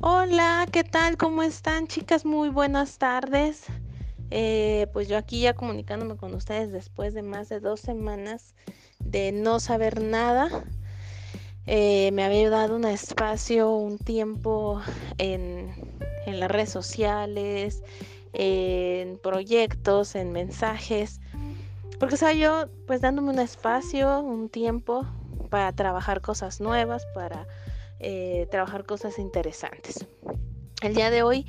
Hola, ¿qué tal? ¿Cómo están chicas? Muy buenas tardes. Eh, pues yo aquí ya comunicándome con ustedes después de más de dos semanas de no saber nada. Eh, me había dado un espacio, un tiempo en, en las redes sociales, en proyectos, en mensajes. Porque estaba yo pues dándome un espacio, un tiempo para trabajar cosas nuevas, para eh, trabajar cosas interesantes. El día de hoy,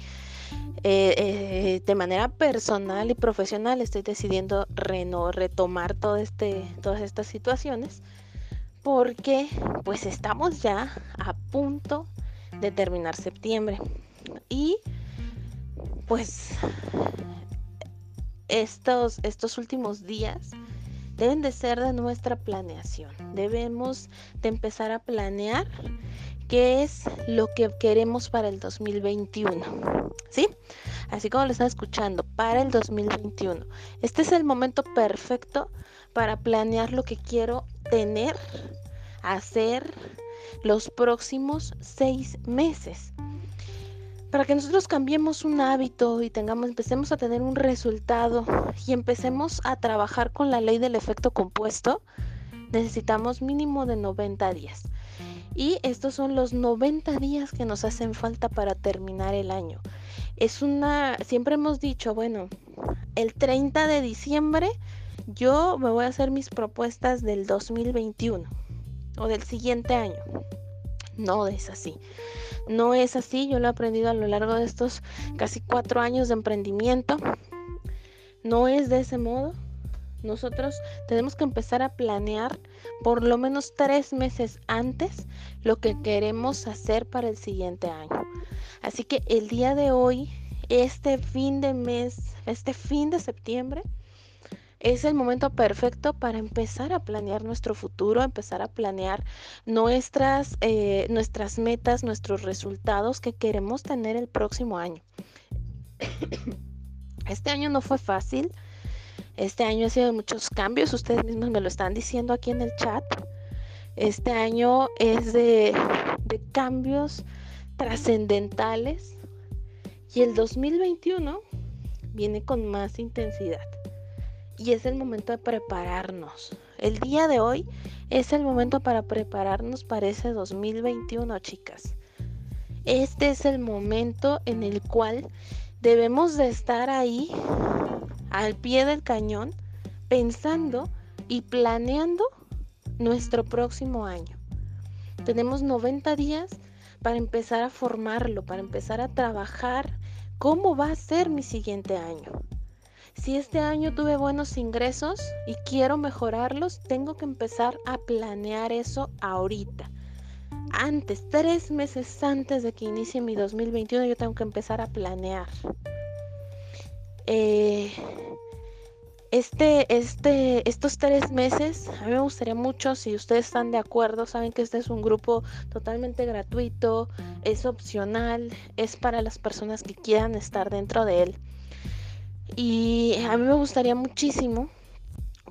eh, eh, de manera personal y profesional, estoy decidiendo retomar todo este, todas estas situaciones porque pues estamos ya a punto de terminar septiembre y pues estos, estos últimos días deben de ser de nuestra planeación. Debemos de empezar a planear qué es lo que queremos para el 2021. ¿Sí? Así como lo están escuchando, para el 2021. Este es el momento perfecto para planear lo que quiero tener, hacer los próximos seis meses. Para que nosotros cambiemos un hábito y tengamos, empecemos a tener un resultado y empecemos a trabajar con la ley del efecto compuesto, necesitamos mínimo de 90 días. Y estos son los 90 días que nos hacen falta para terminar el año. Es una, siempre hemos dicho, bueno, el 30 de diciembre yo me voy a hacer mis propuestas del 2021 o del siguiente año. No es así. No es así. Yo lo he aprendido a lo largo de estos casi cuatro años de emprendimiento. No es de ese modo. Nosotros tenemos que empezar a planear por lo menos tres meses antes lo que queremos hacer para el siguiente año. Así que el día de hoy, este fin de mes, este fin de septiembre, es el momento perfecto para empezar a planear nuestro futuro, empezar a planear nuestras, eh, nuestras metas, nuestros resultados que queremos tener el próximo año. Este año no fue fácil este año ha sido de muchos cambios, ustedes mismos me lo están diciendo aquí en el chat. Este año es de, de cambios trascendentales y el 2021 viene con más intensidad. Y es el momento de prepararnos. El día de hoy es el momento para prepararnos para ese 2021, chicas. Este es el momento en el cual debemos de estar ahí al pie del cañón pensando y planeando nuestro próximo año. Tenemos 90 días para empezar a formarlo, para empezar a trabajar cómo va a ser mi siguiente año. Si este año tuve buenos ingresos y quiero mejorarlos, tengo que empezar a planear eso ahorita. Antes, tres meses antes de que inicie mi 2021, yo tengo que empezar a planear. Eh, este, este, estos tres meses, a mí me gustaría mucho, si ustedes están de acuerdo, saben que este es un grupo totalmente gratuito, es opcional, es para las personas que quieran estar dentro de él. Y a mí me gustaría muchísimo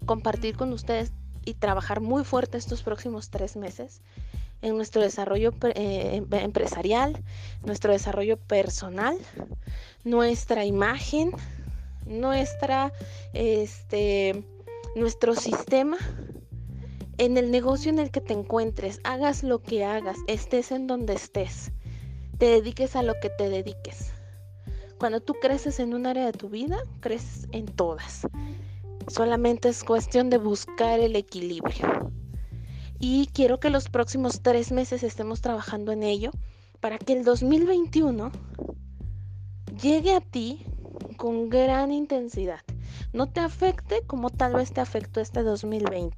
compartir con ustedes y trabajar muy fuerte estos próximos tres meses en nuestro desarrollo eh, empresarial, nuestro desarrollo personal, nuestra imagen, nuestra, este, nuestro sistema en el negocio en el que te encuentres, hagas lo que hagas, estés en donde estés, te dediques a lo que te dediques. Cuando tú creces en un área de tu vida, creces en todas. Solamente es cuestión de buscar el equilibrio. Y quiero que los próximos tres meses estemos trabajando en ello para que el 2021 llegue a ti con gran intensidad. No te afecte como tal vez te afectó este 2020.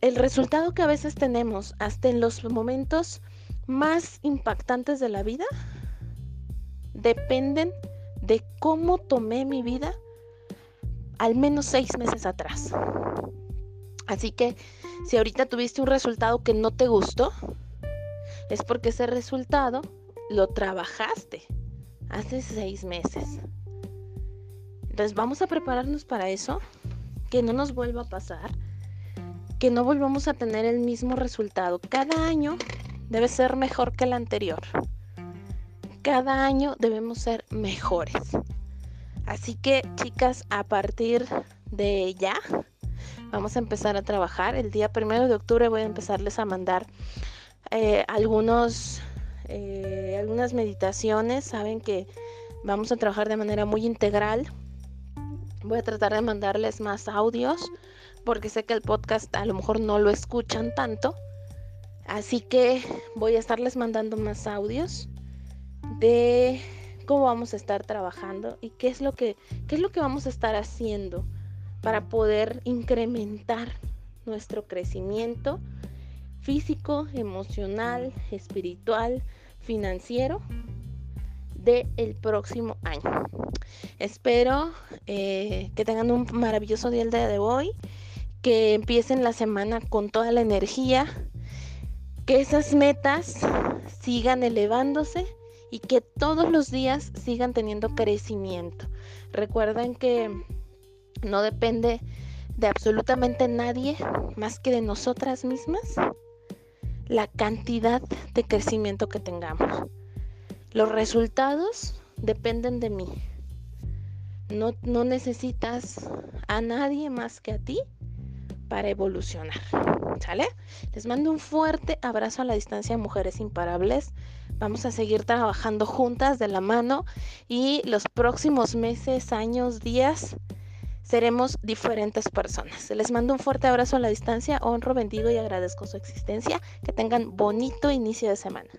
El resultado que a veces tenemos hasta en los momentos más impactantes de la vida dependen de cómo tomé mi vida al menos seis meses atrás. Así que si ahorita tuviste un resultado que no te gustó, es porque ese resultado lo trabajaste hace seis meses. Entonces vamos a prepararnos para eso, que no nos vuelva a pasar, que no volvamos a tener el mismo resultado. Cada año debe ser mejor que el anterior. cada año debemos ser mejores. Así que chicas, a partir de ya, vamos a empezar a trabajar. El día primero de octubre voy a empezarles a mandar eh, algunos, eh, algunas meditaciones. Saben que vamos a trabajar de manera muy integral. Voy a tratar de mandarles más audios porque sé que el podcast a lo mejor no lo escuchan tanto. Así que voy a estarles mandando más audios de cómo vamos a estar trabajando y qué es lo que, qué es lo que vamos a estar haciendo para poder incrementar nuestro crecimiento físico, emocional, espiritual, financiero del el próximo año. Espero eh, que tengan un maravilloso día el día de hoy, que empiecen la semana con toda la energía, que esas metas sigan elevándose y que todos los días sigan teniendo crecimiento. Recuerden que no depende de absolutamente nadie más que de nosotras mismas la cantidad de crecimiento que tengamos. Los resultados dependen de mí. No, no necesitas a nadie más que a ti para evolucionar. ¿Sale? Les mando un fuerte abrazo a la distancia, mujeres imparables. Vamos a seguir trabajando juntas de la mano y los próximos meses, años, días seremos diferentes personas. Les mando un fuerte abrazo a la distancia, honro, bendigo y agradezco su existencia. Que tengan bonito inicio de semana.